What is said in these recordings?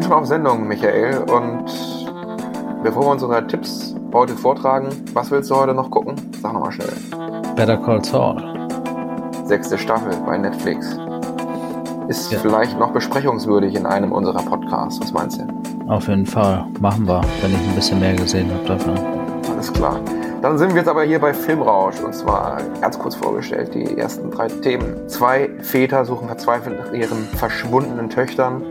sind schon auf Sendung, Michael, und bevor wir unsere Tipps heute vortragen, was willst du heute noch gucken? Sag nochmal schnell. Better Call Saul. Sechste Staffel bei Netflix. Ist ja. vielleicht noch besprechungswürdig in einem unserer Podcasts. Was meinst du? Auf jeden Fall. Machen wir, wenn ich ein bisschen mehr gesehen habe davon. Alles klar. Dann sind wir jetzt aber hier bei Filmrausch und zwar ganz kurz vorgestellt die ersten drei Themen. Zwei Väter suchen verzweifelt nach ihren verschwundenen Töchtern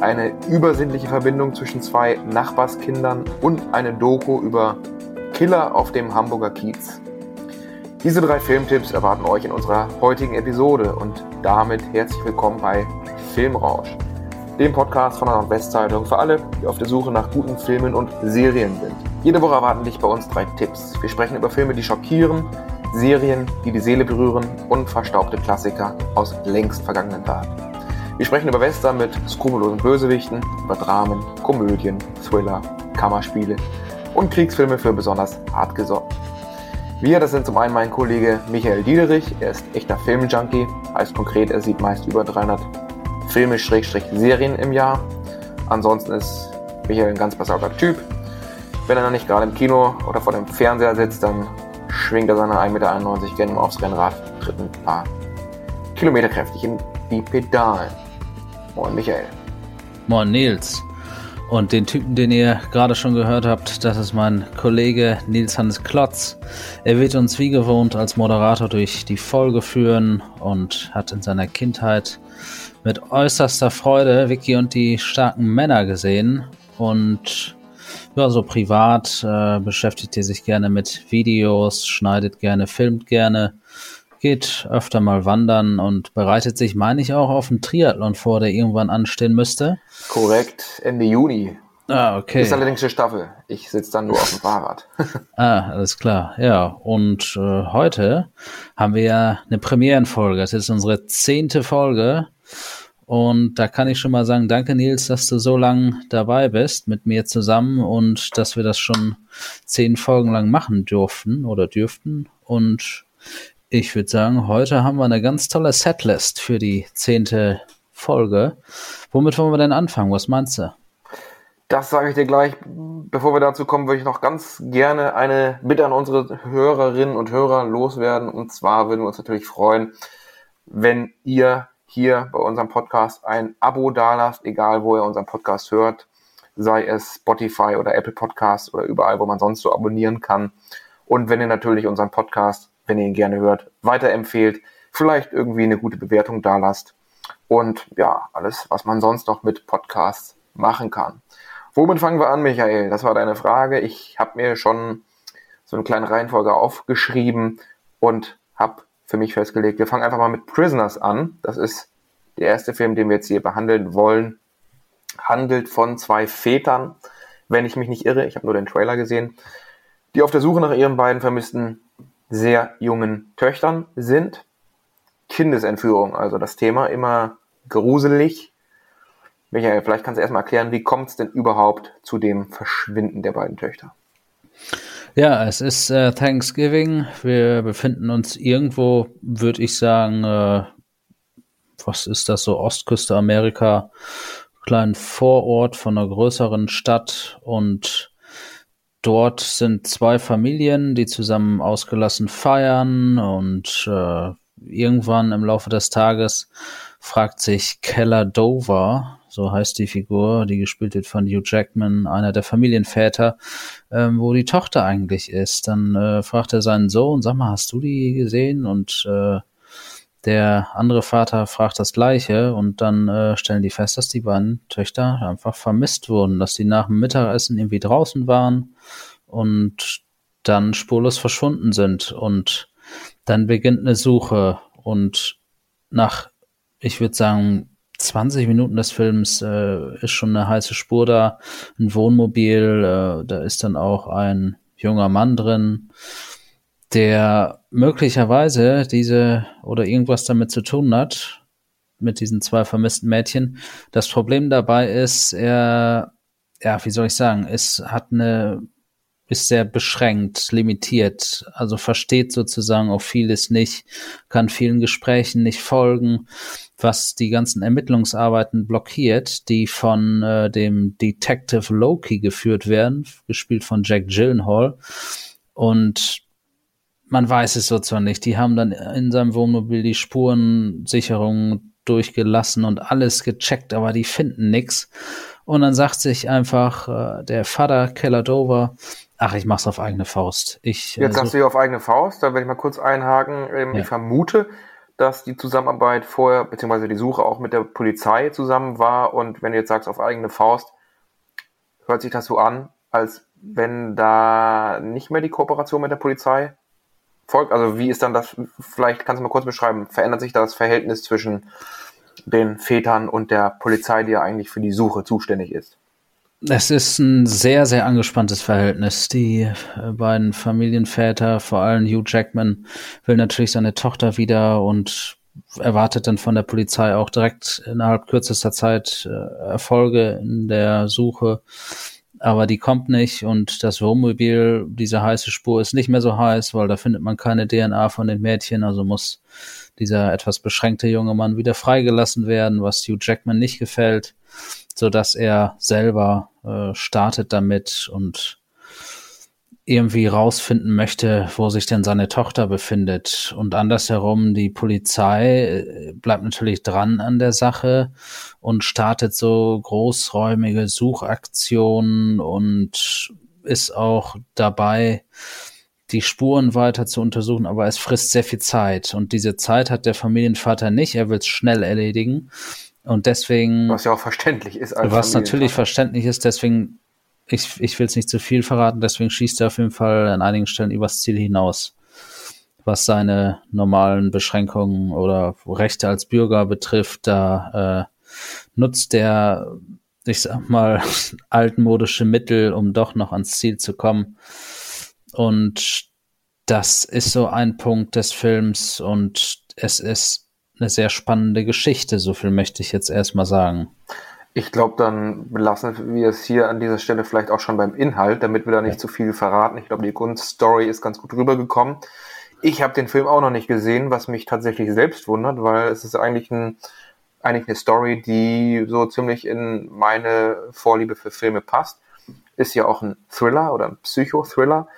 eine übersinnliche Verbindung zwischen zwei Nachbarskindern und eine Doku über Killer auf dem Hamburger Kiez. Diese drei Filmtipps erwarten euch in unserer heutigen Episode und damit herzlich willkommen bei Filmrausch, dem Podcast von der Nordwestzeitung für alle, die auf der Suche nach guten Filmen und Serien sind. Jede Woche erwarten dich bei uns drei Tipps. Wir sprechen über Filme, die schockieren, Serien, die die Seele berühren und verstaubte Klassiker aus längst vergangenen Tagen. Wir sprechen über Western mit skrupellosen Bösewichten, über Dramen, Komödien, Thriller, Kammerspiele und Kriegsfilme für besonders hartgesotten. Wir, das sind zum einen mein Kollege Michael Diederich, er ist echter Filmjunkie, heißt konkret, er sieht meist über 300 Filme-Serien im Jahr. Ansonsten ist Michael ein ganz besauter Typ. Wenn er nicht gerade im Kino oder vor dem Fernseher sitzt, dann schwingt er seine 1,91 Meter gerne aufs Rennrad, tritt ein paar Kilometer kräftig in die Pedalen. Moin Michael. Moin Nils. Und den Typen, den ihr gerade schon gehört habt, das ist mein Kollege Nils Hannes Klotz. Er wird uns wie gewohnt als Moderator durch die Folge führen und hat in seiner Kindheit mit äußerster Freude Vicky und die starken Männer gesehen. Und ja, so privat äh, beschäftigt er sich gerne mit Videos, schneidet gerne, filmt gerne geht öfter mal wandern und bereitet sich, meine ich, auch auf einen Triathlon vor, der irgendwann anstehen müsste. Korrekt, Ende Juni. Ah, okay. Ist allerdings eine Staffel. Ich sitze dann nur auf dem Fahrrad. ah, alles klar. Ja, und äh, heute haben wir ja eine Premierenfolge. Das ist unsere zehnte Folge. Und da kann ich schon mal sagen, danke Nils, dass du so lang dabei bist mit mir zusammen und dass wir das schon zehn Folgen lang machen durften oder dürften. Und ich würde sagen, heute haben wir eine ganz tolle Setlist für die zehnte Folge. Womit wollen wir denn anfangen? Was meinst du? Das sage ich dir gleich. Bevor wir dazu kommen, würde ich noch ganz gerne eine Bitte an unsere Hörerinnen und Hörer loswerden. Und zwar würden wir uns natürlich freuen, wenn ihr hier bei unserem Podcast ein Abo dalasst, egal wo ihr unseren Podcast hört, sei es Spotify oder Apple Podcast oder überall, wo man sonst so abonnieren kann. Und wenn ihr natürlich unseren Podcast wenn ihr ihn gerne hört, weiterempfehlt, vielleicht irgendwie eine gute Bewertung da lasst und ja, alles, was man sonst noch mit Podcasts machen kann. Womit fangen wir an, Michael? Das war deine Frage. Ich habe mir schon so eine kleine Reihenfolge aufgeschrieben und habe für mich festgelegt, wir fangen einfach mal mit Prisoners an. Das ist der erste Film, den wir jetzt hier behandeln wollen. Handelt von zwei Vätern, wenn ich mich nicht irre, ich habe nur den Trailer gesehen, die auf der Suche nach ihren beiden vermissten sehr jungen Töchtern sind. Kindesentführung, also das Thema immer gruselig. Michael, vielleicht kannst du erstmal erklären, wie kommt es denn überhaupt zu dem Verschwinden der beiden Töchter? Ja, es ist äh, Thanksgiving. Wir befinden uns irgendwo, würde ich sagen, äh, was ist das so, Ostküste Amerika, kleinen Vorort von einer größeren Stadt und Dort sind zwei Familien, die zusammen ausgelassen feiern und äh, irgendwann im Laufe des Tages fragt sich Keller Dover, so heißt die Figur, die gespielt wird von Hugh Jackman, einer der Familienväter, ähm, wo die Tochter eigentlich ist. Dann äh, fragt er seinen Sohn, sag mal, hast du die gesehen? Und äh, der andere Vater fragt das Gleiche und dann äh, stellen die fest, dass die beiden Töchter einfach vermisst wurden, dass die nach dem Mittagessen irgendwie draußen waren und dann spurlos verschwunden sind. Und dann beginnt eine Suche und nach, ich würde sagen, 20 Minuten des Films äh, ist schon eine heiße Spur da, ein Wohnmobil, äh, da ist dann auch ein junger Mann drin der möglicherweise diese oder irgendwas damit zu tun hat, mit diesen zwei vermissten Mädchen. Das Problem dabei ist, er, ja, wie soll ich sagen, es hat eine ist sehr beschränkt, limitiert, also versteht sozusagen auch vieles nicht, kann vielen Gesprächen nicht folgen, was die ganzen Ermittlungsarbeiten blockiert, die von äh, dem Detective Loki geführt werden, gespielt von Jack Gyllenhaal. Und man weiß es so zwar nicht. Die haben dann in seinem Wohnmobil die Spurensicherung durchgelassen und alles gecheckt, aber die finden nichts. Und dann sagt sich einfach äh, der Vater Keller Dover, ach, ich mach's auf eigene Faust. Ich, äh, Jetzt sagst du ja auf eigene Faust, da werde ich mal kurz einhaken. Ähm, ja. Ich vermute, dass die Zusammenarbeit vorher, beziehungsweise die Suche auch mit der Polizei zusammen war. Und wenn du jetzt sagst auf eigene Faust, hört sich das so an, als wenn da nicht mehr die Kooperation mit der Polizei folgt. Also wie ist dann das, vielleicht kannst du mal kurz beschreiben, verändert sich das Verhältnis zwischen den Vätern und der Polizei, die ja eigentlich für die Suche zuständig ist. Es ist ein sehr, sehr angespanntes Verhältnis. Die äh, beiden Familienväter, vor allem Hugh Jackman, will natürlich seine Tochter wieder und erwartet dann von der Polizei auch direkt innerhalb kürzester Zeit äh, Erfolge in der Suche. Aber die kommt nicht und das Wohnmobil, diese heiße Spur ist nicht mehr so heiß, weil da findet man keine DNA von den Mädchen, also muss dieser etwas beschränkte junge Mann wieder freigelassen werden, was Hugh Jackman nicht gefällt, so dass er selber äh, startet damit und irgendwie rausfinden möchte, wo sich denn seine Tochter befindet. Und andersherum, die Polizei äh, bleibt natürlich dran an der Sache und startet so großräumige Suchaktionen und ist auch dabei, die Spuren weiter zu untersuchen, aber es frisst sehr viel Zeit. Und diese Zeit hat der Familienvater nicht. Er will es schnell erledigen. Und deswegen. Was ja auch verständlich ist. Was natürlich verständlich ist, deswegen, ich, ich will es nicht zu viel verraten, deswegen schießt er auf jeden Fall an einigen Stellen übers Ziel hinaus. Was seine normalen Beschränkungen oder Rechte als Bürger betrifft, da äh, nutzt er, ich sag mal, altmodische Mittel, um doch noch ans Ziel zu kommen. Und das ist so ein Punkt des Films und es ist eine sehr spannende Geschichte, so viel möchte ich jetzt erstmal sagen. Ich glaube, dann belassen wir es hier an dieser Stelle vielleicht auch schon beim Inhalt, damit wir da nicht ja. zu viel verraten. Ich glaube, die Grundstory ist ganz gut rübergekommen. Ich habe den Film auch noch nicht gesehen, was mich tatsächlich selbst wundert, weil es ist eigentlich, ein, eigentlich eine Story, die so ziemlich in meine Vorliebe für Filme passt. Ist ja auch ein Thriller oder ein Psychothriller.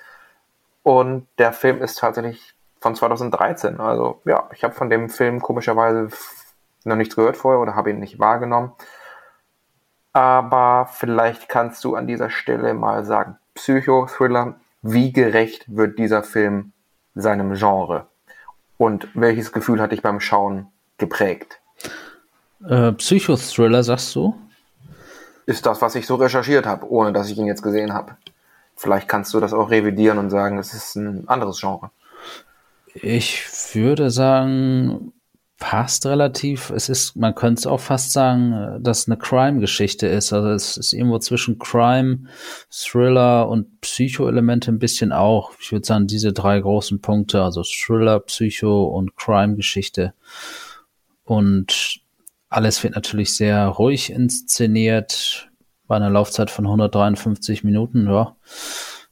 Und der Film ist tatsächlich von 2013. Also ja, ich habe von dem Film komischerweise noch nichts gehört vorher oder habe ihn nicht wahrgenommen. Aber vielleicht kannst du an dieser Stelle mal sagen, Psychothriller, wie gerecht wird dieser Film seinem Genre? Und welches Gefühl hat dich beim Schauen geprägt? Äh, Psychothriller, sagst du? Ist das, was ich so recherchiert habe, ohne dass ich ihn jetzt gesehen habe. Vielleicht kannst du das auch revidieren und sagen, es ist ein anderes Genre. Ich würde sagen, passt relativ. Es ist, man könnte es auch fast sagen, dass es eine Crime-Geschichte ist. Also es ist irgendwo zwischen Crime, Thriller und Psycho-Elemente ein bisschen auch. Ich würde sagen, diese drei großen Punkte, also Thriller, Psycho und Crime-Geschichte. Und alles wird natürlich sehr ruhig inszeniert bei einer Laufzeit von 153 Minuten, ja.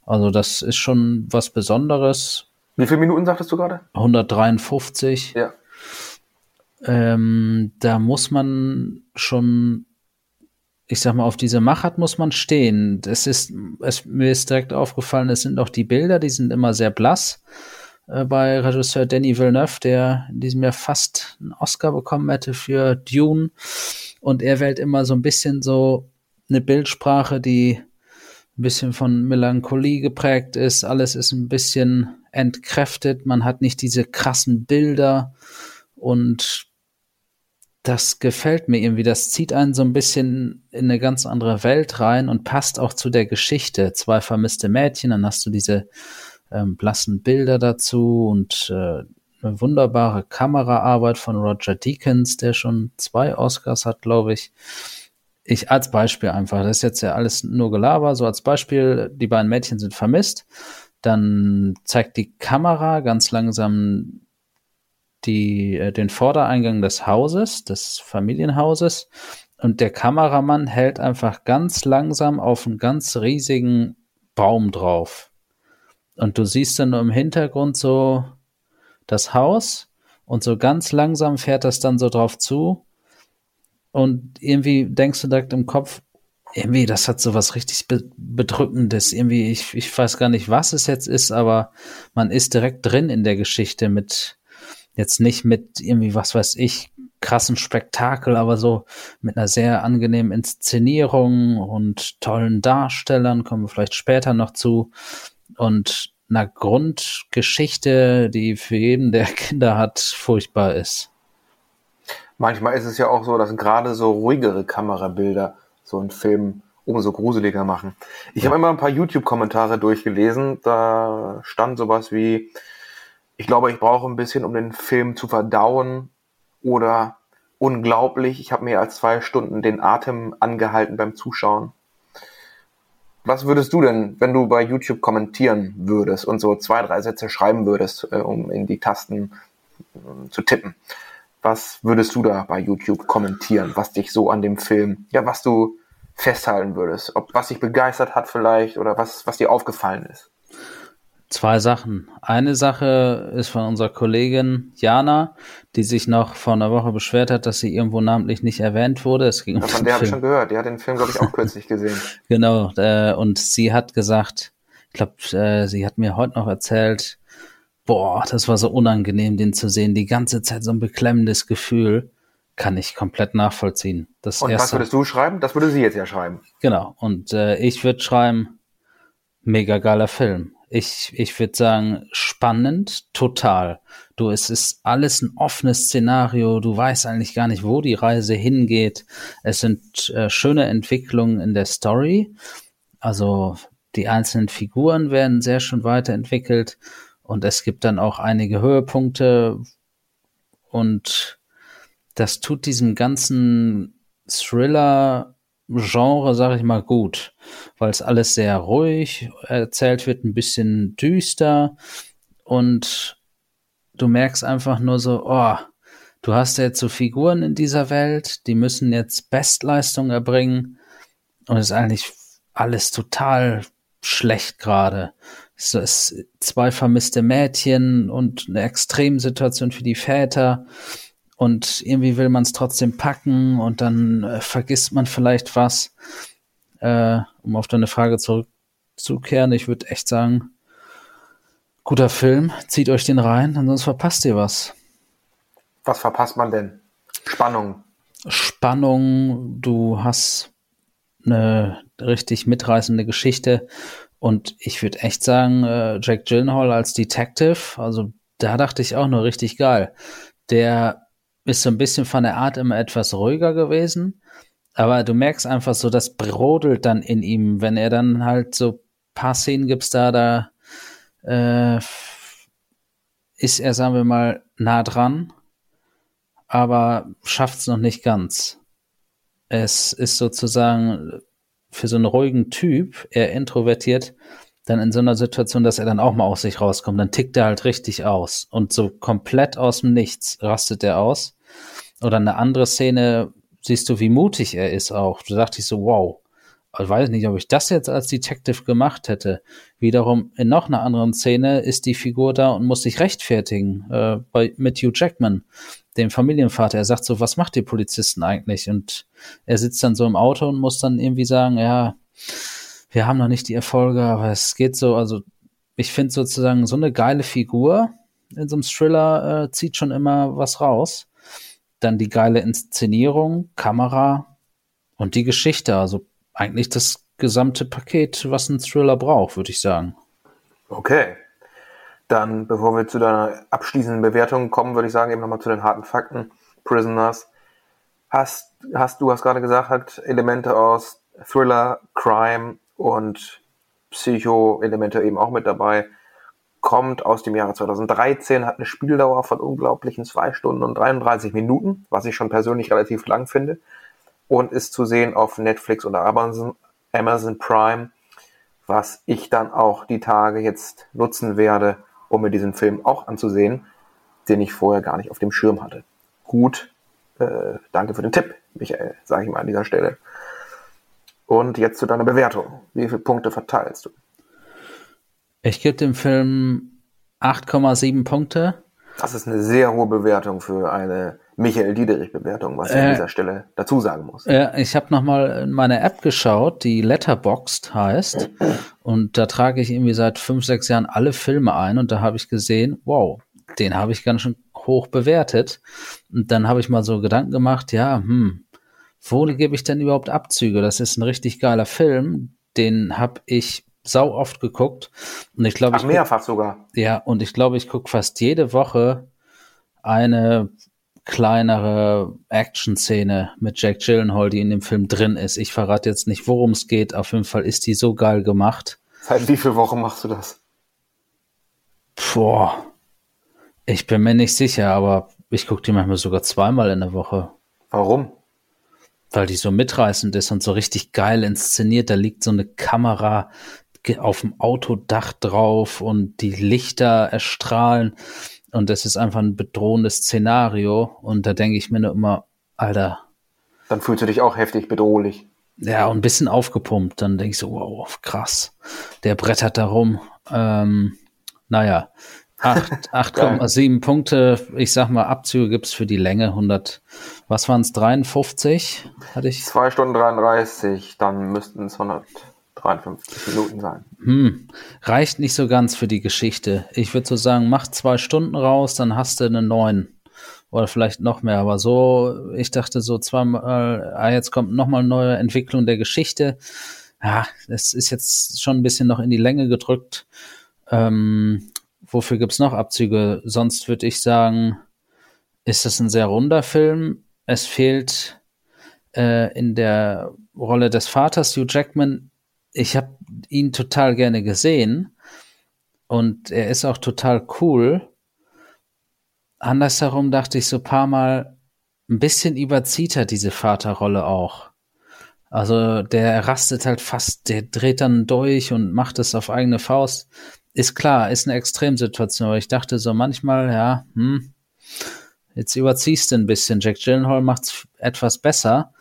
Also das ist schon was Besonderes. Wie viele Minuten sagtest du gerade? 153. Ja. Ähm, da muss man schon, ich sag mal, auf diese Machart muss man stehen. Es ist, es, mir ist direkt aufgefallen, es sind auch die Bilder, die sind immer sehr blass. Äh, bei Regisseur Danny Villeneuve, der in diesem Jahr fast einen Oscar bekommen hätte für Dune. Und er wählt immer so ein bisschen so eine Bildsprache, die ein bisschen von Melancholie geprägt ist. Alles ist ein bisschen entkräftet. Man hat nicht diese krassen Bilder und das gefällt mir irgendwie. Das zieht einen so ein bisschen in eine ganz andere Welt rein und passt auch zu der Geschichte. Zwei vermisste Mädchen, dann hast du diese ähm, blassen Bilder dazu und äh, eine wunderbare Kameraarbeit von Roger Deakins, der schon zwei Oscars hat, glaube ich ich als Beispiel einfach, das ist jetzt ja alles nur Gelaber, so als Beispiel, die beiden Mädchen sind vermisst, dann zeigt die Kamera ganz langsam die, äh, den Vordereingang des Hauses, des Familienhauses und der Kameramann hält einfach ganz langsam auf einen ganz riesigen Baum drauf. Und du siehst dann nur im Hintergrund so das Haus und so ganz langsam fährt das dann so drauf zu. Und irgendwie denkst du direkt im Kopf, irgendwie, das hat so was richtig Bedrückendes. Irgendwie, ich, ich weiß gar nicht, was es jetzt ist, aber man ist direkt drin in der Geschichte mit, jetzt nicht mit irgendwie, was weiß ich, krassen Spektakel, aber so mit einer sehr angenehmen Inszenierung und tollen Darstellern, kommen wir vielleicht später noch zu. Und einer Grundgeschichte, die für jeden, der Kinder hat, furchtbar ist. Manchmal ist es ja auch so, dass gerade so ruhigere Kamerabilder so einen Film umso gruseliger machen. Ich ja. habe immer ein paar YouTube-Kommentare durchgelesen, da stand sowas wie, ich glaube, ich brauche ein bisschen, um den Film zu verdauen oder unglaublich, ich habe mehr als zwei Stunden den Atem angehalten beim Zuschauen. Was würdest du denn, wenn du bei YouTube kommentieren würdest und so zwei, drei Sätze schreiben würdest, äh, um in die Tasten äh, zu tippen? Was würdest du da bei YouTube kommentieren, was dich so an dem Film, ja, was du festhalten würdest? Ob was dich begeistert hat vielleicht oder was, was dir aufgefallen ist? Zwei Sachen. Eine Sache ist von unserer Kollegin Jana, die sich noch vor einer Woche beschwert hat, dass sie irgendwo namentlich nicht erwähnt wurde. Es ging ja, um von der habe ich schon gehört. Die hat den Film, glaube ich, auch kürzlich gesehen. Genau. Äh, und sie hat gesagt, ich glaube, äh, sie hat mir heute noch erzählt, boah, das war so unangenehm, den zu sehen. Die ganze Zeit so ein beklemmendes Gefühl. Kann ich komplett nachvollziehen. Das und erste, was würdest du schreiben? Das würde sie jetzt ja schreiben. Genau. Und äh, ich würde schreiben, mega geiler Film ich, ich würde sagen, spannend, total. Du, es ist alles ein offenes Szenario. Du weißt eigentlich gar nicht, wo die Reise hingeht. Es sind äh, schöne Entwicklungen in der Story. Also die einzelnen Figuren werden sehr schön weiterentwickelt und es gibt dann auch einige Höhepunkte und das tut diesem ganzen Thriller Genre, sage ich mal, gut, weil es alles sehr ruhig erzählt wird, ein bisschen düster und du merkst einfach nur so, oh, du hast jetzt so Figuren in dieser Welt, die müssen jetzt Bestleistung erbringen und es ist eigentlich alles total schlecht gerade. Es ist zwei vermisste Mädchen und eine Extremsituation für die Väter und irgendwie will man es trotzdem packen und dann äh, vergisst man vielleicht was. Äh, um auf deine Frage zurückzukehren, ich würde echt sagen, guter Film, zieht euch den rein, ansonsten verpasst ihr was. Was verpasst man denn? Spannung. Spannung, du hast eine richtig mitreißende Geschichte und ich würde echt sagen, äh, Jack Gyllenhaal als Detective, also da dachte ich auch nur richtig geil. Der ist so ein bisschen von der Art immer etwas ruhiger gewesen. Aber du merkst einfach so, das brodelt dann in ihm, wenn er dann halt so paar Szenen gibt's da, da äh, ist er, sagen wir mal, nah dran, aber schafft's noch nicht ganz. Es ist sozusagen für so einen ruhigen Typ, er introvertiert, dann in so einer Situation, dass er dann auch mal aus sich rauskommt, dann tickt er halt richtig aus und so komplett aus dem Nichts rastet er aus. Oder eine andere Szene, siehst du, wie mutig er ist auch. Da dachte ich so, wow. Ich weiß nicht, ob ich das jetzt als Detective gemacht hätte. Wiederum in noch einer anderen Szene ist die Figur da und muss sich rechtfertigen äh, bei, mit Hugh Jackman, dem Familienvater. Er sagt so, was macht die Polizisten eigentlich? Und er sitzt dann so im Auto und muss dann irgendwie sagen, ja, wir haben noch nicht die Erfolge, aber es geht so. Also ich finde sozusagen so eine geile Figur in so einem Thriller äh, zieht schon immer was raus dann die geile Inszenierung, Kamera und die Geschichte. Also eigentlich das gesamte Paket, was ein Thriller braucht, würde ich sagen. Okay. Dann, bevor wir zu deiner abschließenden Bewertung kommen, würde ich sagen, eben nochmal zu den harten Fakten. Prisoners. Hast, hast du hast gerade gesagt, hat Elemente aus Thriller, Crime und Psycho-Elemente eben auch mit dabei kommt aus dem Jahre 2013, hat eine Spieldauer von unglaublichen zwei Stunden und 33 Minuten, was ich schon persönlich relativ lang finde, und ist zu sehen auf Netflix oder Amazon, Amazon Prime, was ich dann auch die Tage jetzt nutzen werde, um mir diesen Film auch anzusehen, den ich vorher gar nicht auf dem Schirm hatte. Gut, äh, danke für den Tipp, Michael, sage ich mal an dieser Stelle. Und jetzt zu deiner Bewertung. Wie viele Punkte verteilst du? Ich gebe dem Film 8,7 Punkte. Das ist eine sehr hohe Bewertung für eine Michael Diederich-Bewertung, was ich an Äh, dieser Stelle dazu sagen muss. Ja, ich habe nochmal in meine App geschaut, die Letterboxd heißt. Und da trage ich irgendwie seit fünf, sechs Jahren alle Filme ein. Und da habe ich gesehen, wow, den habe ich ganz schön hoch bewertet. Und dann habe ich mal so Gedanken gemacht, ja, hm, wo gebe ich denn überhaupt Abzüge? Das ist ein richtig geiler Film. Den habe ich sau oft geguckt. Und ich glaube, Ach, ich mehrfach sogar. ja, und ich glaube, ich gucke fast jede Woche eine kleinere Action-Szene mit Jack Gyllenhaal, die in dem Film drin ist. Ich verrate jetzt nicht, worum es geht. Auf jeden Fall ist die so geil gemacht. Seit wie viel Wochen machst du das? Boah, ich bin mir nicht sicher, aber ich gucke die manchmal sogar zweimal in der Woche, Warum? weil die so mitreißend ist und so richtig geil inszeniert. Da liegt so eine Kamera auf dem Autodach drauf und die Lichter erstrahlen. Und das ist einfach ein bedrohendes Szenario. Und da denke ich mir nur immer, Alter, Dann fühlst du dich auch heftig bedrohlich. ja, und ein bisschen aufgepumpt. Dann denke ich so, wow, krass. Der brettert da rum. Ähm, naja, acht- 8,7 Punkte. Ich sag mal, Abzüge gibt's für die Länge. 100, was waren's 53? Hatte ich. 2 Stunden 33, dann müssten es 153 Minuten sein. Hm, reicht nicht so ganz für die Geschichte. Ich würde so sagen, mach zwei Stunden raus, dann hast du eine neun. Oder vielleicht noch mehr. Aber so, ich dachte so zweimal, ah, jetzt kommt nochmal eine neue Entwicklung der Geschichte. Ja, das ist jetzt schon ein bisschen noch in die Länge gedrückt. Ähm, wofür gibt's noch Abzüge? Sonst würde ich sagen, ist es ein sehr runder Film. Es fehlt äh, in der Rolle des Vaters Hugh Jackman. Ich habe ihn total gerne gesehen und er ist auch total cool. Andersherum dachte ich so ein paar Mal, ein bisschen überzieht er diese Vaterrolle auch. Also der rastet halt fast, der dreht dann durch und macht es auf eigene Faust. Ist klar, ist eine Extremsituation, aber ich dachte so manchmal, ja, hm, jetzt überziehst du ein bisschen. Jack Gyllenhaal macht's etwas besser.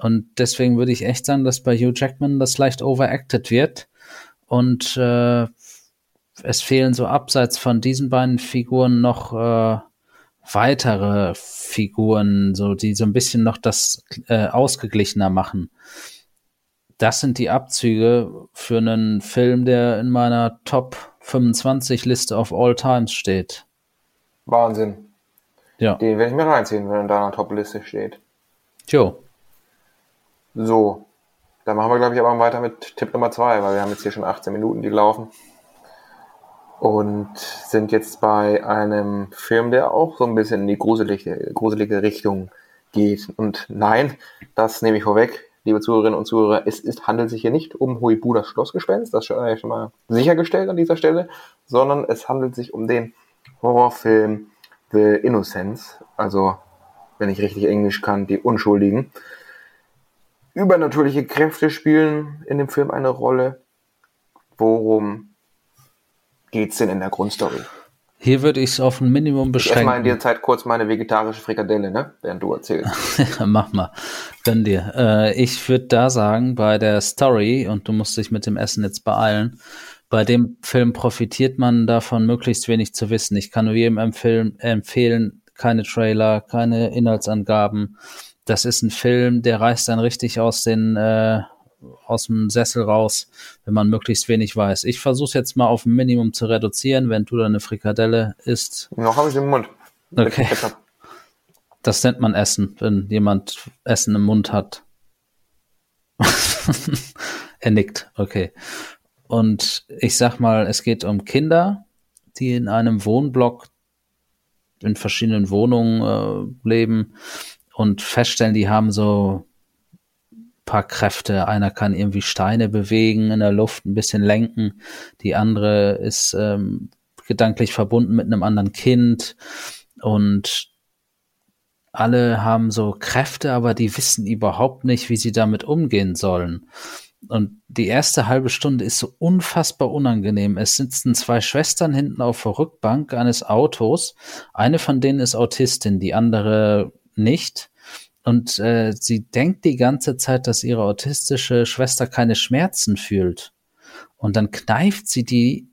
Und deswegen würde ich echt sagen, dass bei Hugh Jackman das leicht overacted wird. Und äh, es fehlen so abseits von diesen beiden Figuren noch äh, weitere Figuren, so die so ein bisschen noch das äh, ausgeglichener machen. Das sind die Abzüge für einen Film, der in meiner Top 25 Liste of All Times steht. Wahnsinn. Ja. Den werde ich mir reinziehen, wenn er in deiner Top-Liste steht. Jo. So, dann machen wir, glaube ich, aber weiter mit Tipp Nummer zwei, weil wir haben jetzt hier schon 18 Minuten, die laufen. Und sind jetzt bei einem Film, der auch so ein bisschen in die gruselige, gruselige Richtung geht. Und nein, das nehme ich vorweg, liebe Zuhörerinnen und Zuhörer, es ist, handelt sich hier nicht um Huibu das Schlossgespenst, das ist schon mal sichergestellt an dieser Stelle, sondern es handelt sich um den Horrorfilm The Innocents, also, wenn ich richtig Englisch kann, die Unschuldigen. Übernatürliche Kräfte spielen in dem Film eine Rolle. Worum geht's denn in der Grundstory? Hier würde ich es auf ein Minimum Ich esse mal in beschränken. der Zeit kurz meine vegetarische Frikadelle, ne? Während du erzählst. Mach mal. Gönn dir. Äh, ich würde da sagen, bei der Story, und du musst dich mit dem Essen jetzt beeilen, bei dem Film profitiert man davon, möglichst wenig zu wissen. Ich kann nur jedem empfehlen, empfehlen keine Trailer, keine Inhaltsangaben. Das ist ein Film, der reißt dann richtig aus den äh, aus dem Sessel raus, wenn man möglichst wenig weiß. Ich versuche jetzt mal auf ein Minimum zu reduzieren, wenn du deine Frikadelle isst. Noch habe ich im Mund. Okay. Das nennt man Essen, wenn jemand Essen im Mund hat. er nickt, okay. Und ich sag mal, es geht um Kinder, die in einem Wohnblock in verschiedenen Wohnungen äh, leben und feststellen, die haben so paar Kräfte. Einer kann irgendwie Steine bewegen in der Luft, ein bisschen lenken. Die andere ist ähm, gedanklich verbunden mit einem anderen Kind und alle haben so Kräfte, aber die wissen überhaupt nicht, wie sie damit umgehen sollen. Und die erste halbe Stunde ist so unfassbar unangenehm. Es sitzen zwei Schwestern hinten auf der Rückbank eines Autos. Eine von denen ist Autistin, die andere nicht. Und äh, sie denkt die ganze Zeit, dass ihre autistische Schwester keine Schmerzen fühlt. Und dann kneift sie die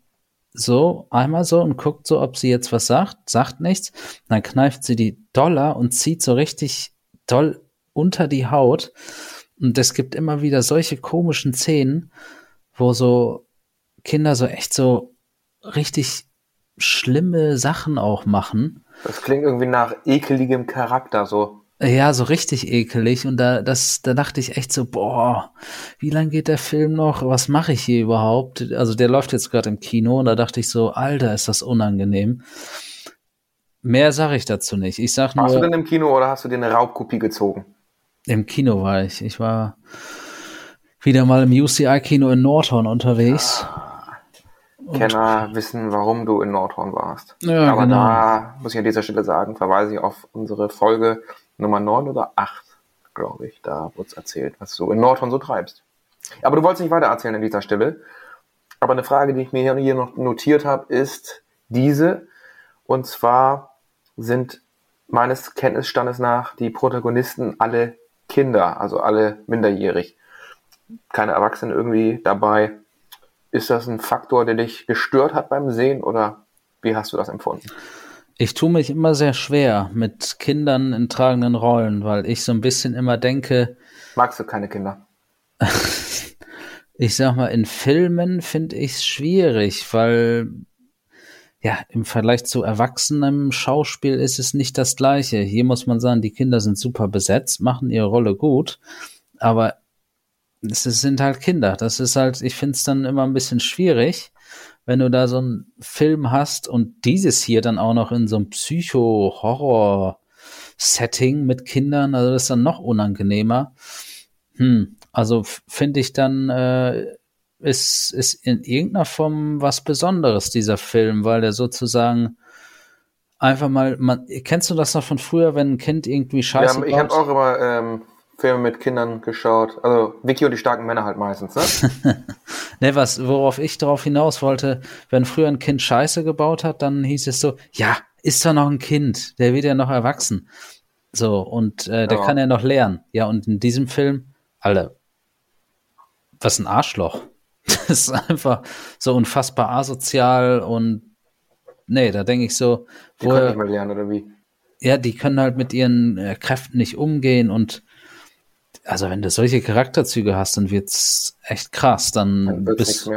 so, einmal so und guckt so, ob sie jetzt was sagt, sagt nichts. Dann kneift sie die Dollar und zieht so richtig doll unter die Haut. Und es gibt immer wieder solche komischen Szenen, wo so Kinder so echt so richtig schlimme Sachen auch machen. Das klingt irgendwie nach ekeligem Charakter, so. Ja, so richtig ekelig. Und da, das, da dachte ich echt so, boah, wie lang geht der Film noch? Was mache ich hier überhaupt? Also der läuft jetzt gerade im Kino und da dachte ich so, Alter, ist das unangenehm. Mehr sage ich dazu nicht. Ich sag nur. Warst du denn im Kino oder hast du dir eine Raubkopie gezogen? Im Kino war ich. Ich war wieder mal im UCI-Kino in Nordhorn unterwegs. Ah. Kenner wissen, warum du in Nordhorn warst. Ja, Aber genau. da muss ich an dieser Stelle sagen, verweise ich auf unsere Folge Nummer 9 oder 8, glaube ich. Da wurde es erzählt, was du in Nordhorn so treibst. Aber du wolltest nicht weiter erzählen an dieser Stelle. Aber eine Frage, die ich mir hier noch notiert habe, ist diese. Und zwar sind meines Kenntnisstandes nach die Protagonisten alle Kinder, also alle minderjährig. Keine Erwachsenen irgendwie dabei. Ist das ein Faktor, der dich gestört hat beim Sehen oder wie hast du das empfunden? Ich tue mich immer sehr schwer mit Kindern in tragenden Rollen, weil ich so ein bisschen immer denke, Magst du keine Kinder? ich sag mal, in Filmen finde ich es schwierig, weil ja, im Vergleich zu erwachsenem Schauspiel ist es nicht das gleiche. Hier muss man sagen, die Kinder sind super besetzt, machen ihre Rolle gut, aber es sind halt Kinder. Das ist halt, ich finde es dann immer ein bisschen schwierig, wenn du da so einen Film hast und dieses hier dann auch noch in so einem Psycho-Horror-Setting mit Kindern, also das ist dann noch unangenehmer. Hm, also finde ich dann, äh, ist, ist in irgendeiner Form was Besonderes, dieser Film, weil der sozusagen einfach mal, man, kennst du das noch von früher, wenn ein Kind irgendwie Scheiße Ja, ich habe auch immer ähm, Filme mit Kindern geschaut. Also Vicky und die starken Männer halt meistens, ne? Ne, was, worauf ich darauf hinaus wollte, wenn früher ein Kind Scheiße gebaut hat, dann hieß es so, ja, ist doch noch ein Kind, der wird ja noch erwachsen. So, und äh, der Ja. kann ja noch lernen. Ja, und in diesem Film, Alter, was ein Arschloch. Das ist einfach so unfassbar asozial und nee, da denke ich so, Die können woher, nicht mehr lernen, oder wie? ja, die können halt mit ihren äh, Kräften nicht umgehen und also wenn du solche Charakterzüge hast, dann wird's echt krass. Dann, Dann bist,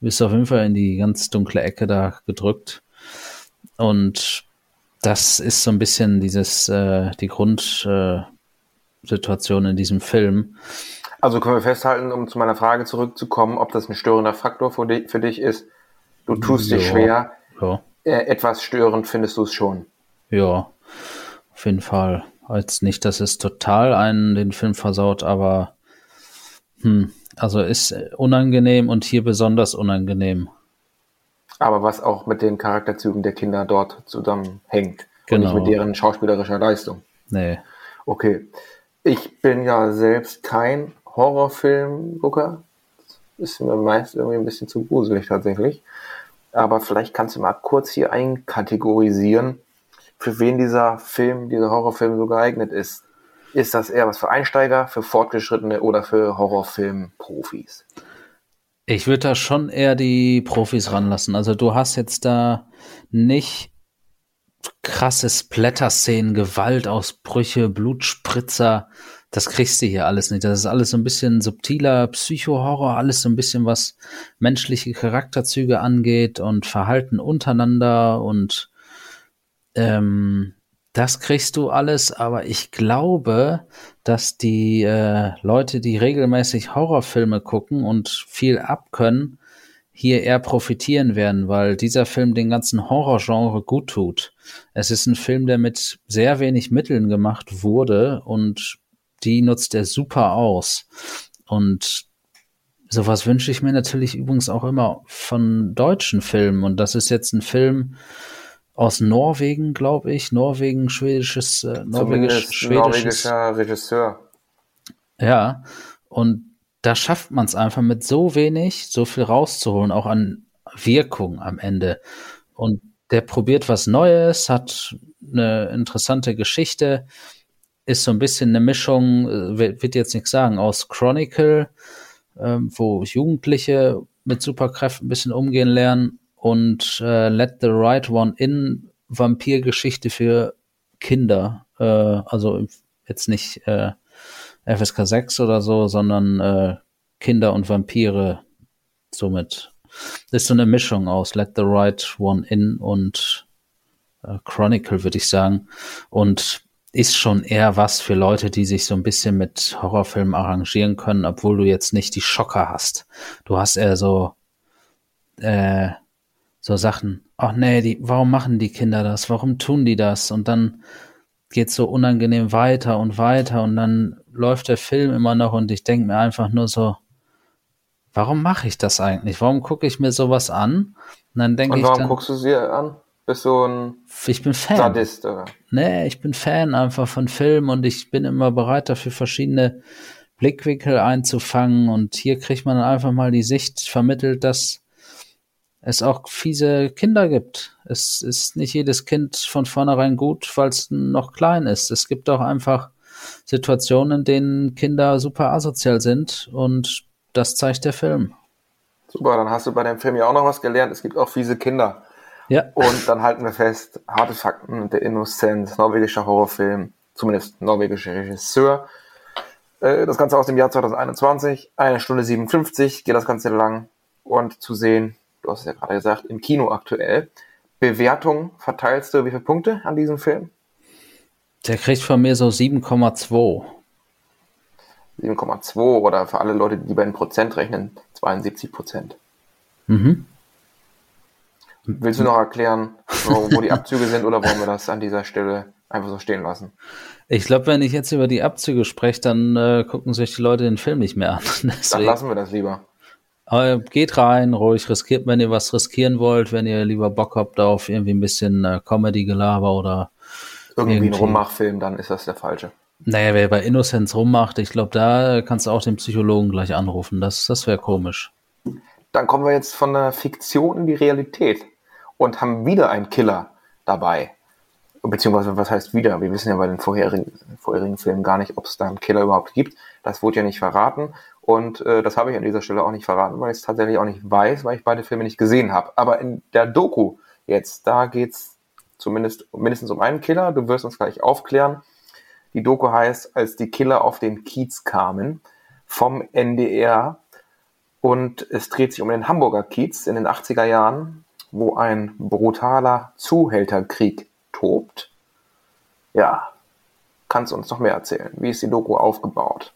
bist du auf jeden Fall in die ganz dunkle Ecke da gedrückt. Und das ist so ein bisschen dieses, äh, die Grundsituation äh, in diesem Film. Also können wir festhalten, um zu meiner Frage zurückzukommen, ob das ein störender Faktor für dich, für dich ist. Du tust dich Ja. schwer. Äh, etwas störend findest du es schon. ja, auf jeden Fall. Jetzt nicht, dass es total einen den Film versaut, aber hm, also ist unangenehm und hier besonders unangenehm. Aber was auch mit den Charakterzügen der Kinder dort zusammenhängt. Und Genau. nicht mit deren schauspielerischer Leistung. Nee. Okay. Ich bin ja selbst kein Horrorfilmgucker. Ist mir meist irgendwie ein bisschen zu gruselig tatsächlich. Aber vielleicht kannst du mal kurz hier einkategorisieren, für wen dieser Film, dieser Horrorfilm so geeignet ist. Ist das eher was für Einsteiger, für Fortgeschrittene oder für Horrorfilm-Profis? Ich würde da schon eher die Profis ranlassen. Also du hast jetzt da nicht krasse Splatter-Szenen, Gewaltausbrüche, Blutspritzer. Das kriegst du hier alles nicht. Das ist alles so ein bisschen subtiler Psycho-Horror, alles so ein bisschen was menschliche Charakterzüge angeht und Verhalten untereinander und ähm, das kriegst du alles, aber ich glaube, dass die äh, Leute, die regelmäßig Horrorfilme gucken und viel abkönnen, hier eher profitieren werden, weil dieser Film den ganzen Horrorgenre gut tut. Es ist ein Film, der mit sehr wenig Mitteln gemacht wurde und die nutzt er super aus. Und sowas wünsche ich mir natürlich übrigens auch immer von deutschen Filmen. Und das ist jetzt ein Film aus Norwegen, glaube ich. Norwegen, schwedisches, äh, norwegisch, schwedisches. norwegischer Regisseur. Ja, und da schafft man es einfach mit so wenig, so viel rauszuholen, auch an Wirkung am Ende. Und der probiert was Neues, hat eine interessante Geschichte, ist so ein bisschen eine Mischung, äh, wird wird jetzt nichts sagen, aus Chronicle, ähm, wo Jugendliche mit Superkräften ein bisschen umgehen lernen und äh, Let the Right One In Vampirgeschichte für Kinder. Äh, also jetzt nicht äh, FSK 6 oder so, sondern äh, Kinder und Vampire somit. Das ist so eine Mischung aus Let the Right One In und äh, Chronicle, würde ich sagen. Und ist schon eher was für Leute, die sich so ein bisschen mit Horrorfilmen arrangieren können, obwohl du jetzt nicht die Schocker hast. Du hast eher so, äh, so Sachen. Ach nee, die, warum machen die Kinder das? Warum tun die das? Und dann geht's so unangenehm weiter und weiter und dann läuft der Film immer noch und ich denke mir einfach nur so, warum mache ich das eigentlich? Warum gucke ich mir sowas an? Und dann denke ich. Warum guckst du sie an? Bist du ein ich bin Fan. Sadist, oder? Nee, ich bin Fan einfach von Filmen und ich bin immer bereit dafür, verschiedene Blickwinkel einzufangen. Und hier kriegt man einfach mal die Sicht vermittelt, dass es auch fiese Kinder gibt. Es ist nicht jedes Kind von vornherein gut, weil es noch klein ist. Es gibt auch einfach Situationen, in denen Kinder super asozial sind und das zeigt der Film. Super, dann hast du bei dem Film ja auch noch was gelernt. Es gibt auch fiese Kinder. Ja. Und dann halten wir fest, harte Fakten, der Innocent, norwegischer Horrorfilm, zumindest norwegischer Regisseur. Äh, das Ganze aus dem Jahr 2021, eine Stunde 57 geht das Ganze lang und zu sehen, du hast es ja gerade gesagt, im Kino aktuell. Bewertung verteilst du wie viele Punkte an diesem Film? Der kriegt von mir so 7,2. 7,2 oder für alle Leute, die bei den Prozent rechnen, 72 Prozent. Mhm. Willst du noch erklären, wo, wo die Abzüge sind oder wollen wir das an dieser Stelle einfach so stehen lassen? Ich glaube, wenn ich jetzt über die Abzüge spreche, dann äh, gucken sich die Leute den Film nicht mehr an. dann lassen wir das lieber. Aber geht rein, ruhig riskiert, wenn ihr was riskieren wollt, wenn ihr lieber Bock habt auf irgendwie ein bisschen äh, Comedy-Gelaber oder irgendwie, irgendwie ein Rummachfilm, dann ist das der falsche. Naja, wer bei Innocence rummacht, ich glaube, da kannst du auch den Psychologen gleich anrufen. Das, das wäre komisch. Dann kommen wir jetzt von der Fiktion in die Realität und haben wieder einen Killer dabei. Beziehungsweise, was heißt wieder? Wir wissen ja bei den vorherigen, vorherigen Filmen gar nicht, ob es da einen Killer überhaupt gibt. Das wurde ja nicht verraten. Und äh, das habe ich an dieser Stelle auch nicht verraten, weil ich es tatsächlich auch nicht weiß, weil ich beide Filme nicht gesehen habe. Aber in der Doku jetzt, da geht's zumindest mindestens um einen Killer. Du wirst uns gleich aufklären. Die Doku heißt, als die Killer auf den Kiez kamen, vom NDR. Und es dreht sich um den Hamburger Kiez in den 80er Jahren wo ein brutaler Zuhälterkrieg tobt. Ja, kannst du uns noch mehr erzählen? Wie ist die Doku aufgebaut?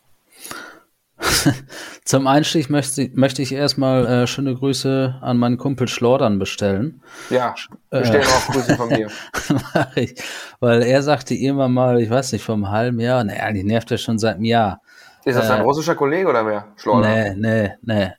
Zum Einstieg möchte, möchte ich erstmal äh, schöne Grüße an meinen Kumpel Schlordern bestellen. Ja, bestellen äh, auch Grüße von mir. Mach ich, weil er sagte immer mal, ich weiß nicht, einem halben Jahr, naja, die nervt ja schon seit einem Jahr. Ist das äh, ein russischer Kollege oder wer? Schlorder? Nee, nee, nee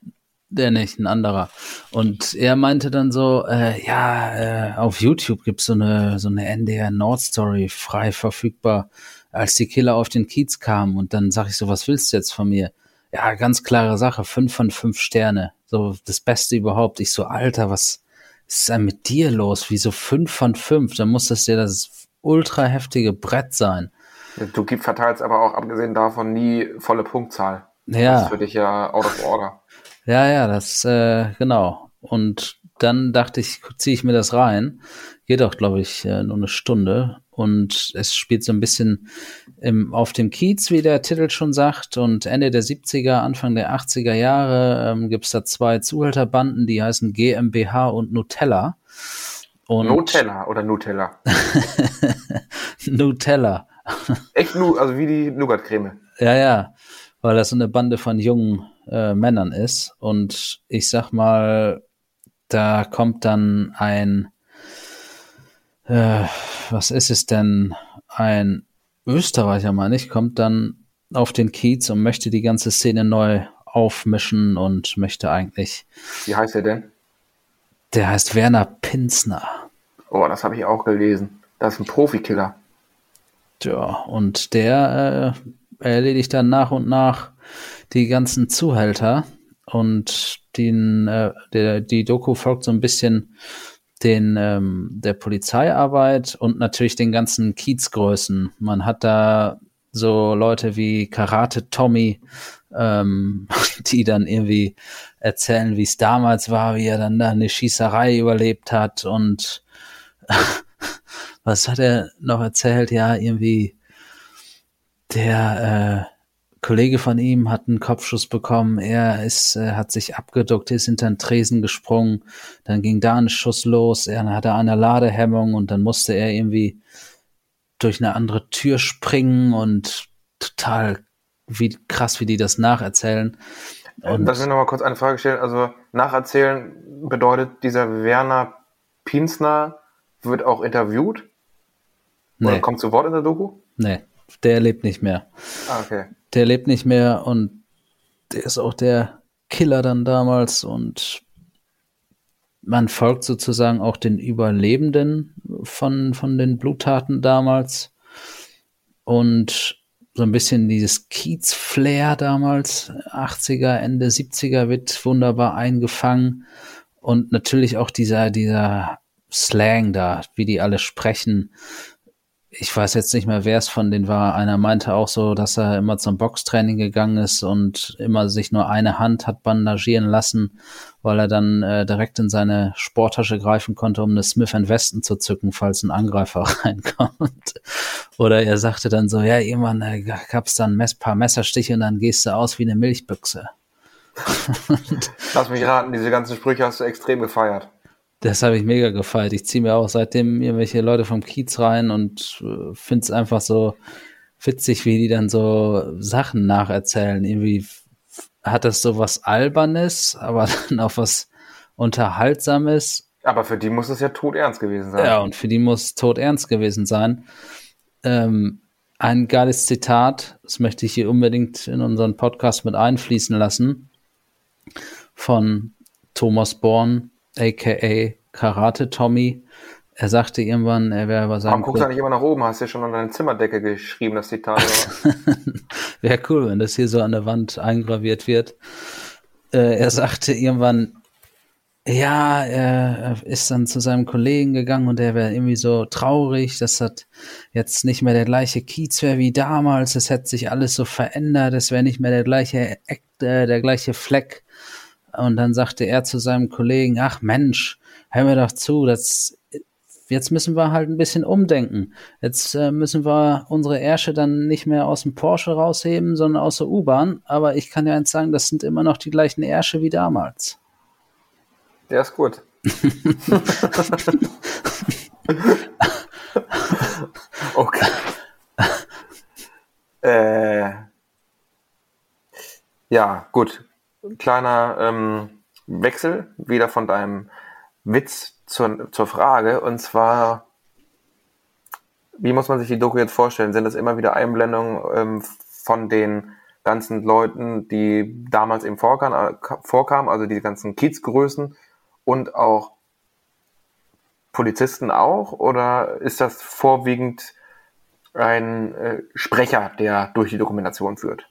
der nicht, ein anderer. Und er meinte dann so, äh, ja, äh, auf YouTube gibt's so eine, so eine NDR Nord Story frei verfügbar, als die Killer auf den Kiez kamen. Und dann sag ich so, was willst du jetzt von mir? Ja, ganz klare Sache, fünf von fünf Sterne. So das Beste überhaupt. Ich so, Alter, was ist denn mit dir los? Wieso fünf von fünf? Dann muss das ja das ultra heftige Brett sein. Du verteilst aber auch abgesehen davon nie volle Punktzahl. Ja. Das ist für dich ja out of order. Ja, ja, das, äh, genau. Und dann dachte ich, ziehe ich mir das rein. Geht auch, glaube ich, äh, nur eine Stunde. Und es spielt so ein bisschen im, auf dem Kiez, wie der Titel schon sagt. Und Ende der 70er, Anfang der 80er Jahre ähm, gibt es da zwei Zuhälterbanden, die heißen GmbH und Nutella. Und Nutella oder Nutella? Nutella. Echt, nu also wie die Nougat-Creme. Ja, ja, weil das so eine Bande von jungen äh, Männern ist. Und ich sag mal, da kommt dann ein, äh, was ist es denn, ein Österreicher, meine ich, kommt dann auf den Kiez und möchte die ganze Szene neu aufmischen und möchte eigentlich. Wie heißt er denn? Der heißt Werner Pinsner. Oh, das habe ich auch gelesen. Das ist ein Profikiller. Ja, und der äh, erledigt dann nach und nach die ganzen Zuhälter und den, äh, der, die Doku folgt so ein bisschen den ähm, der Polizeiarbeit und natürlich den ganzen Kiezgrößen. Man hat da so Leute wie Karate Tommy, ähm, die dann irgendwie erzählen, wie es damals war, wie er dann da eine Schießerei überlebt hat und was hat er noch erzählt? Ja, irgendwie der äh, Kollege von ihm hat einen Kopfschuss bekommen. Er ist, äh, hat sich abgeduckt, ist hinter den Tresen gesprungen. Dann ging da ein Schuss los. Er hatte eine Ladehemmung und dann musste er irgendwie durch eine andere Tür springen und total wie krass, wie die das nacherzählen. Und Lass mich noch mal kurz eine Frage stellen. Also nacherzählen bedeutet, dieser Werner Pinsner wird auch interviewt? Nee. Oder kommt zu Wort in der Doku? Nee, der lebt nicht mehr. Ah, okay. Der lebt nicht mehr und der ist auch der Killer dann damals und man folgt sozusagen auch den Überlebenden von, von den Bluttaten damals und so ein bisschen dieses Kiez-Flair damals, 80er, Ende 70er wird wunderbar eingefangen und natürlich auch dieser, dieser Slang da, wie die alle sprechen, ich weiß jetzt nicht mehr, wer es von denen war. Einer meinte auch so, dass er immer zum Boxtraining gegangen ist und immer sich nur eine Hand hat bandagieren lassen, weil er dann äh, direkt in seine Sporttasche greifen konnte, um eine Smith Weston zu zücken, falls ein Angreifer reinkommt. Oder er sagte dann so, ja, irgendwann äh, gab es dann ein paar Messerstiche und dann gehst du aus wie eine Milchbüchse. Lass mich raten, diese ganzen Sprüche hast du extrem gefeiert. Das habe ich mega gefeiert. Ich ziehe mir auch seitdem irgendwelche Leute vom Kiez rein und äh, finde es einfach so witzig, wie die dann so Sachen nacherzählen. Irgendwie hat das so was Albernes, aber dann auch was Unterhaltsames. Aber für die muss es ja todernst gewesen sein. Ja, und für die muss es todernst gewesen sein. Ähm, ein geiles Zitat, das möchte ich hier unbedingt in unseren Podcast mit einfließen lassen, von Thomas Born aka Karate Tommy. Er sagte irgendwann, er wäre bei seinem. Warum guckst du nicht immer nach oben? Hast du ja schon an deine Zimmerdecke geschrieben, das Zitat. wäre cool, wenn das hier so an der Wand eingraviert wird. Äh, er sagte irgendwann, ja, er ist dann zu seinem Kollegen gegangen und er wäre irgendwie so traurig, dass das jetzt nicht mehr der gleiche Kiez wäre wie damals. Es hätte sich alles so verändert. Es wäre nicht mehr der gleiche Eck, äh, der gleiche Fleck und dann sagte er zu seinem Kollegen, ach Mensch, hör mir doch zu, das, jetzt müssen wir halt ein bisschen umdenken. Jetzt äh, müssen wir unsere Ärsche dann nicht mehr aus dem Porsche rausheben, sondern aus der U-Bahn. Aber ich kann ja eins sagen, das sind immer noch die gleichen Ärsche wie damals. Der ist gut. okay. äh, ja, gut kleiner ähm, Wechsel wieder von deinem Witz zur, zur Frage. Und zwar, wie muss man sich die Doku jetzt vorstellen? Sind das immer wieder Einblendungen ähm, von den ganzen Leuten, die damals eben vorkamen, vorkamen also die ganzen Kiezgrößen und auch Polizisten auch? Oder ist das vorwiegend ein äh, Sprecher, der durch die Dokumentation führt?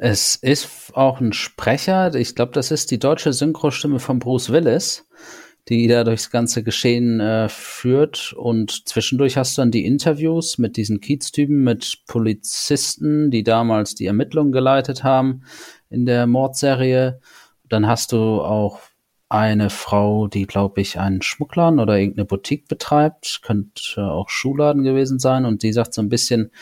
Es ist auch ein Sprecher, ich glaube, das ist die deutsche Synchrostimme von Bruce Willis, die da durchs ganze Geschehen äh, führt. Und zwischendurch hast du dann die Interviews mit diesen Kieztypen, mit Polizisten, die damals die Ermittlungen geleitet haben in der Mordserie. Dann hast du auch eine Frau, die, glaube ich, einen Schmuckladen oder irgendeine Boutique betreibt, könnte auch Schuhladen gewesen sein. Und die sagt so ein bisschen,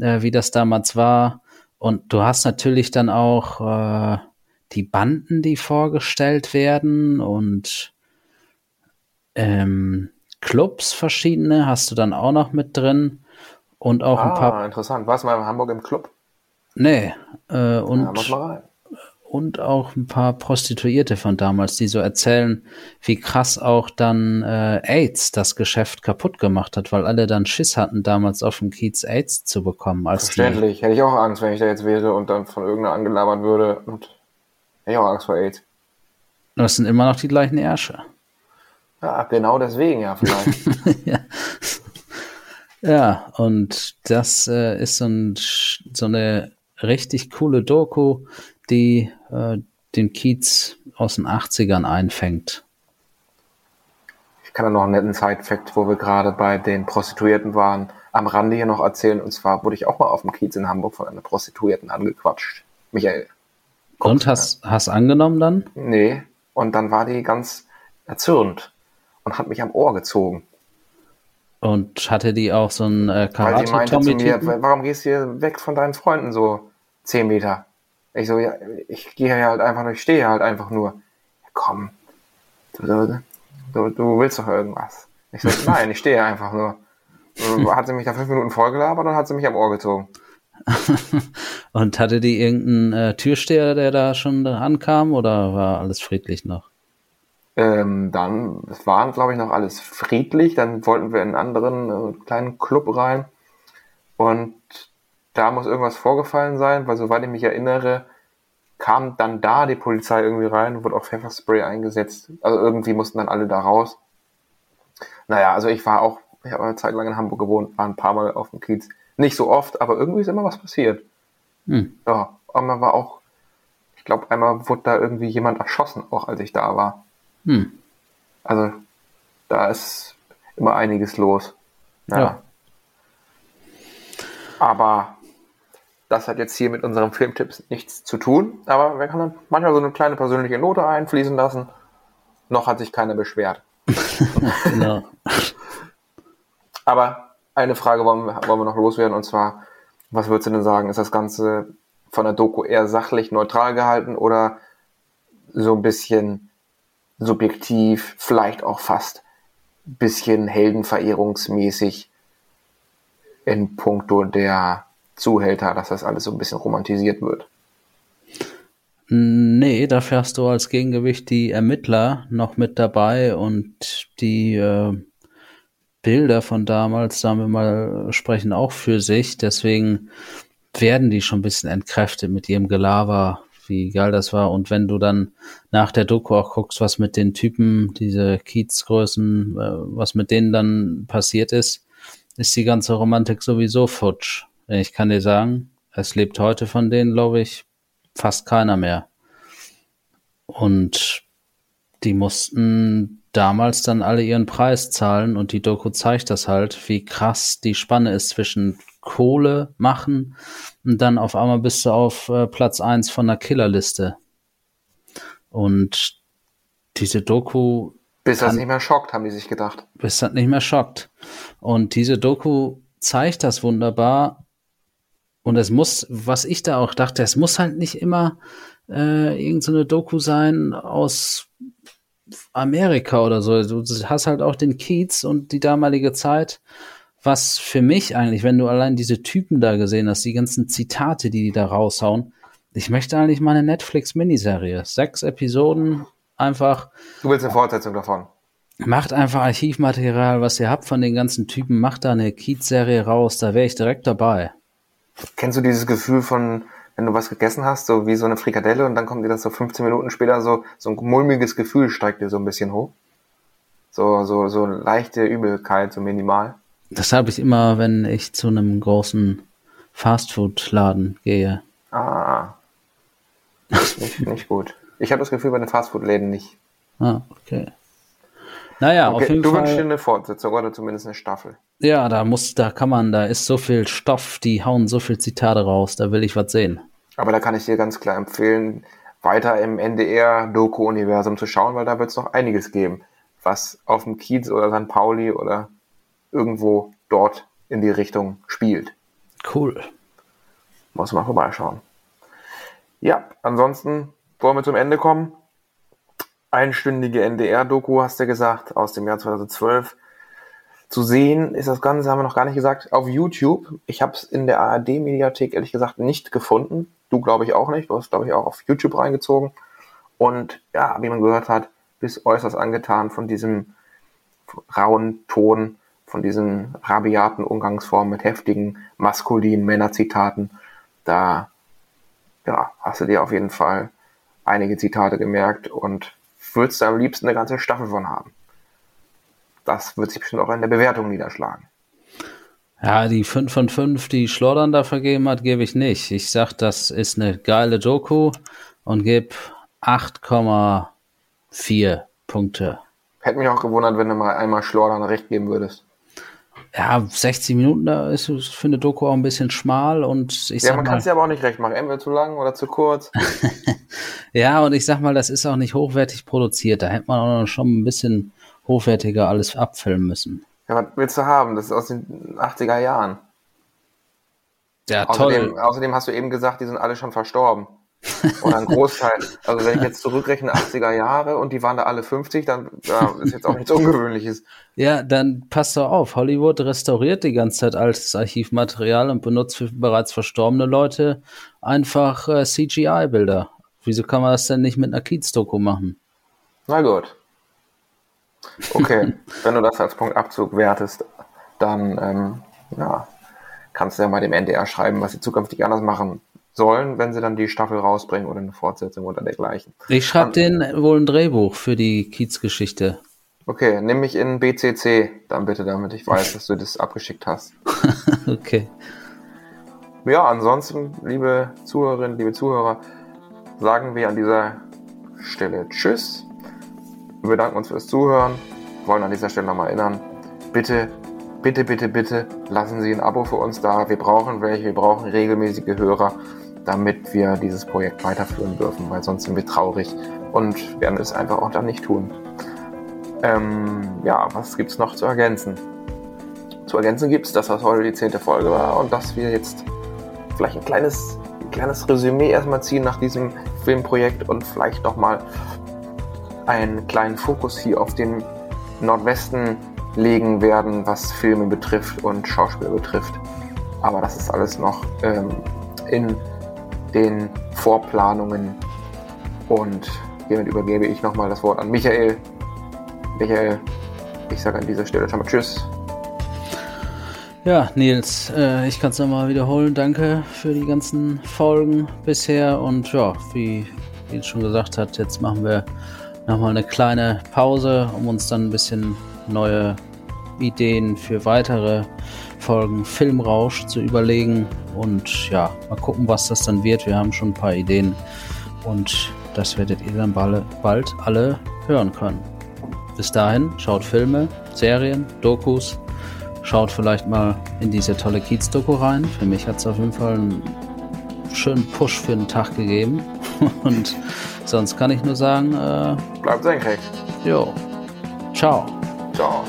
äh, wie das damals war und du hast natürlich dann auch äh, die Banden, die vorgestellt werden und ähm, Clubs verschiedene hast du dann auch noch mit drin. Und auch ah, ein paar. interessant. Warst du mal in Hamburg im Club? Nee. Äh, und ja, muss mal rein und auch ein paar Prostituierte von damals, die so erzählen, wie krass auch dann äh, AIDS das Geschäft kaputt gemacht hat, weil alle dann Schiss hatten, damals auf dem Kiez AIDS zu bekommen. Als Verständlich, hätte ich auch Angst, wenn ich da jetzt wäre und dann von irgendeiner angelabert würde und hätte ich auch Angst vor AIDS. Das sind immer noch die gleichen Ärsche. Ja, genau deswegen ja vielleicht. ja. ja. und das äh, ist so, ein, so eine richtig coole Doku, die äh, den Kiez aus den 80ern einfängt. Ich kann da noch einen netten Side-Fact, wo wir gerade bei den Prostituierten waren. am Rande hier noch erzählen. Und zwar wurde ich auch mal auf dem Kiez in Hamburg von einer Prostituierten angequatscht. Michael. Und hast, hast angenommen dann? Nee. Und dann war die ganz erzürnt und hat mich am Ohr gezogen. Und hatte die auch so ein äh, Weil sie meinte zu mir, karate warum gehst du hier weg von deinen Freunden so zehn Meter? Ich so, ja, ich gehe hier halt einfach nur, ich stehe halt einfach nur. Ja, komm, du, du, du, willst doch irgendwas. Ich so, nein, ich stehe einfach nur. Hat sie mich da fünf Minuten vollgelabert und hat sie mich am Ohr gezogen. Und hatte die irgendeinen äh, Türsteher, der da schon ankam oder war alles friedlich noch? Ähm, dann, es waren, glaube ich, noch alles friedlich. Dann wollten wir in einen anderen äh, kleinen Club rein. Und da muss irgendwas vorgefallen sein, weil soweit ich mich erinnere, kam dann da die Polizei irgendwie rein, wurde auch Pfefferspray eingesetzt. Also irgendwie mussten dann alle da raus. Naja, also ich war auch, ich habe eine Zeit lang in Hamburg gewohnt, war ein paar Mal auf dem Kiez. Nicht so oft, aber irgendwie ist immer was passiert. Hm. Ja, einmal war auch, ich glaube, einmal wurde da irgendwie jemand erschossen, auch als ich da war. Hm. Also da ist immer einiges los. Ja. Ja. Aber das hat jetzt hier mit unseren Filmtipps nichts zu tun. Aber wir können manchmal so eine kleine persönliche Note einfließen lassen. Noch hat sich keiner beschwert. Genau. Aber eine Frage wollen wir, wollen wir noch loswerden und zwar, was würdest du denn sagen? Ist das Ganze von der Doku eher sachlich neutral gehalten oder so ein bisschen subjektiv, vielleicht auch fast ein bisschen heldenverehrungsmäßig in puncto der Zuhälter, dass das alles so ein bisschen romantisiert wird? Nee, dafür hast du als Gegengewicht die Ermittler noch mit dabei und die äh, Bilder von damals, sagen wir mal, sprechen auch für sich. Deswegen werden die schon ein bisschen entkräftet mit ihrem Gelaber, wie geil das war. Und wenn du dann nach der Doku auch guckst, was mit den Typen, diese Kiezgrößen, äh, was mit denen dann passiert ist, ist die ganze Romantik sowieso futsch. Ich kann dir sagen, es lebt heute von denen, glaube ich, fast keiner mehr. Und die mussten damals dann alle ihren Preis zahlen und die Doku zeigt das halt, wie krass die Spanne ist zwischen Kohle machen und dann auf einmal bist du auf äh, Platz eins von der Killerliste. Und diese Doku Bis das nicht mehr schockt, haben die sich gedacht. bist halt nicht mehr schockt. Und diese Doku zeigt das wunderbar. Und es muss, was ich da auch dachte, es muss halt nicht immer äh, irgendeine so Doku sein aus Amerika oder so. Du hast halt auch den Kiez und die damalige Zeit. Was für mich eigentlich, wenn du allein diese Typen da gesehen hast, die ganzen Zitate, die die da raushauen, ich möchte eigentlich mal eine Netflix-Miniserie. Sechs Episoden, einfach Du willst eine Fortsetzung davon. Macht einfach Archivmaterial, was ihr habt von den ganzen Typen, macht da eine Kiez-Serie raus, da wäre ich direkt dabei. Kennst du dieses Gefühl von, wenn du was gegessen hast, so wie so eine Frikadelle und dann kommt dir das so 15 Minuten später so, so ein mulmiges Gefühl steigt dir so ein bisschen hoch? So, so, so leichte Übelkeit, so minimal. Das habe ich immer, wenn ich zu einem großen Fastfood-Laden gehe. Ah. Nicht, nicht gut. Ich habe das Gefühl bei den Fastfood-Läden nicht. Ah, okay. Naja, auf Okay, jeden du wünschst dir Fall. eine Fortsetzung oder zumindest eine Staffel. Ja, da muss, da kann man, da ist so viel Stoff, die hauen so viel Zitate raus, da will ich was sehen. Aber da kann ich dir ganz klar empfehlen, weiter im NDR-Doku-Universum zu schauen, weil da wird es noch einiges geben, was auf dem Kiez oder St. Pauli oder irgendwo dort in die Richtung spielt. Cool. Muss mal vorbeischauen. Ja, ansonsten wollen wir zum Ende kommen. Einstündige NDR-Doku, hast du gesagt, aus dem Jahr 2012. Zu sehen ist das Ganze, haben wir noch gar nicht gesagt, auf YouTube. Ich habe es in der ARD-Mediathek ehrlich gesagt nicht gefunden. Du glaube ich auch nicht. Du hast glaube ich auch auf YouTube reingezogen. Und ja, wie man gehört hat, bist äußerst angetan von diesem rauen Ton, von diesen rabiaten Umgangsformen mit heftigen maskulinen Männerzitaten. Da ja, hast du dir auf jeden Fall einige Zitate gemerkt und würdest du am liebsten eine ganze Staffel von haben. Das wird sich bestimmt auch in der Bewertung niederschlagen. Ja, die 5 von 5, die Schlottern da vergeben hat, gebe ich nicht. Ich sag, das ist eine geile Doku und gebe 8,4 Punkte. Hätte mich auch gewundert, wenn du mal einmal Schlordern recht geben würdest. Ja, 60 Minuten, da ist für eine Doku auch ein bisschen schmal und ich Ja, sag man kann es ja aber auch nicht recht machen. Entweder zu lang oder zu kurz. ja, und ich sag mal, das ist auch nicht hochwertig produziert. Da hätte man auch schon ein bisschen hochwertiger alles abfilmen müssen. Ja, was willst du haben? Das ist aus den 80er Jahren. Ja, Außerdem, toll. außerdem hast du eben gesagt, die sind alle schon verstorben. Oder ein Großteil. Also wenn ich jetzt zurückrechne 80er Jahre und die waren da alle 50, dann ja, ist jetzt auch nichts Ungewöhnliches. Ja, dann passt doch auf. Hollywood restauriert die ganze Zeit altes Archivmaterial und benutzt für bereits verstorbene Leute einfach äh, CGI-Bilder. Wieso kann man das denn nicht mit einer Kiez-Doku machen? Na gut. Okay, wenn du das als Punktabzug wertest, dann ähm, ja, kannst du ja mal dem NDR schreiben, was sie zukünftig anders machen sollen, wenn sie dann die Staffel rausbringen oder eine Fortsetzung oder dergleichen. Ich schreibe denen wohl ein Drehbuch für die Kiez-Geschichte. Okay, nimm mich in BCC dann bitte, damit ich weiß, dass du das abgeschickt hast. okay. Ja, ansonsten, liebe Zuhörerinnen, liebe Zuhörer, sagen wir an dieser Stelle Tschüss. Wir bedanken uns fürs Zuhören, wollen an dieser Stelle nochmal erinnern, bitte, bitte, bitte, bitte lassen Sie ein Abo für uns da. Wir brauchen welche, wir brauchen regelmäßige Hörer, damit wir dieses Projekt weiterführen dürfen, weil sonst sind wir traurig und werden es einfach auch dann nicht tun. Ähm, ja, was gibt's noch zu ergänzen? Zu ergänzen gibt's, dass das heute die zehnte Folge war und dass wir jetzt vielleicht ein kleines, ein kleines Resümee erstmal ziehen nach diesem Filmprojekt und vielleicht nochmal einen kleinen Fokus hier auf den Nordwesten legen werden, was Filme betrifft und Schauspieler betrifft. Aber das ist alles noch ähm, in den Vorplanungen. Und hiermit übergebe ich nochmal das Wort an Michael. Michael, ich sage an dieser Stelle schon mal Tschüss. Ja, Nils, äh, ich kann es nochmal wiederholen. Danke für die ganzen Folgen bisher. Und ja, wie Nils schon gesagt hat, jetzt machen wir nochmal eine kleine Pause, um uns dann ein bisschen neue Ideen für weitere Folgen Filmrausch zu überlegen. Und ja, mal gucken, was das dann wird. Wir haben schon ein paar Ideen. Und das werdet ihr dann bald, alle hören können. Bis dahin, schaut Filme, Serien, Dokus. Schaut vielleicht mal in diese tolle Kiez-Doku rein. Für mich hat es auf jeden Fall einen schönen Push für den Tag gegeben. Und sonst kann ich nur sagen, äh, Bleibt senkrecht. jo, ciao. Ciao.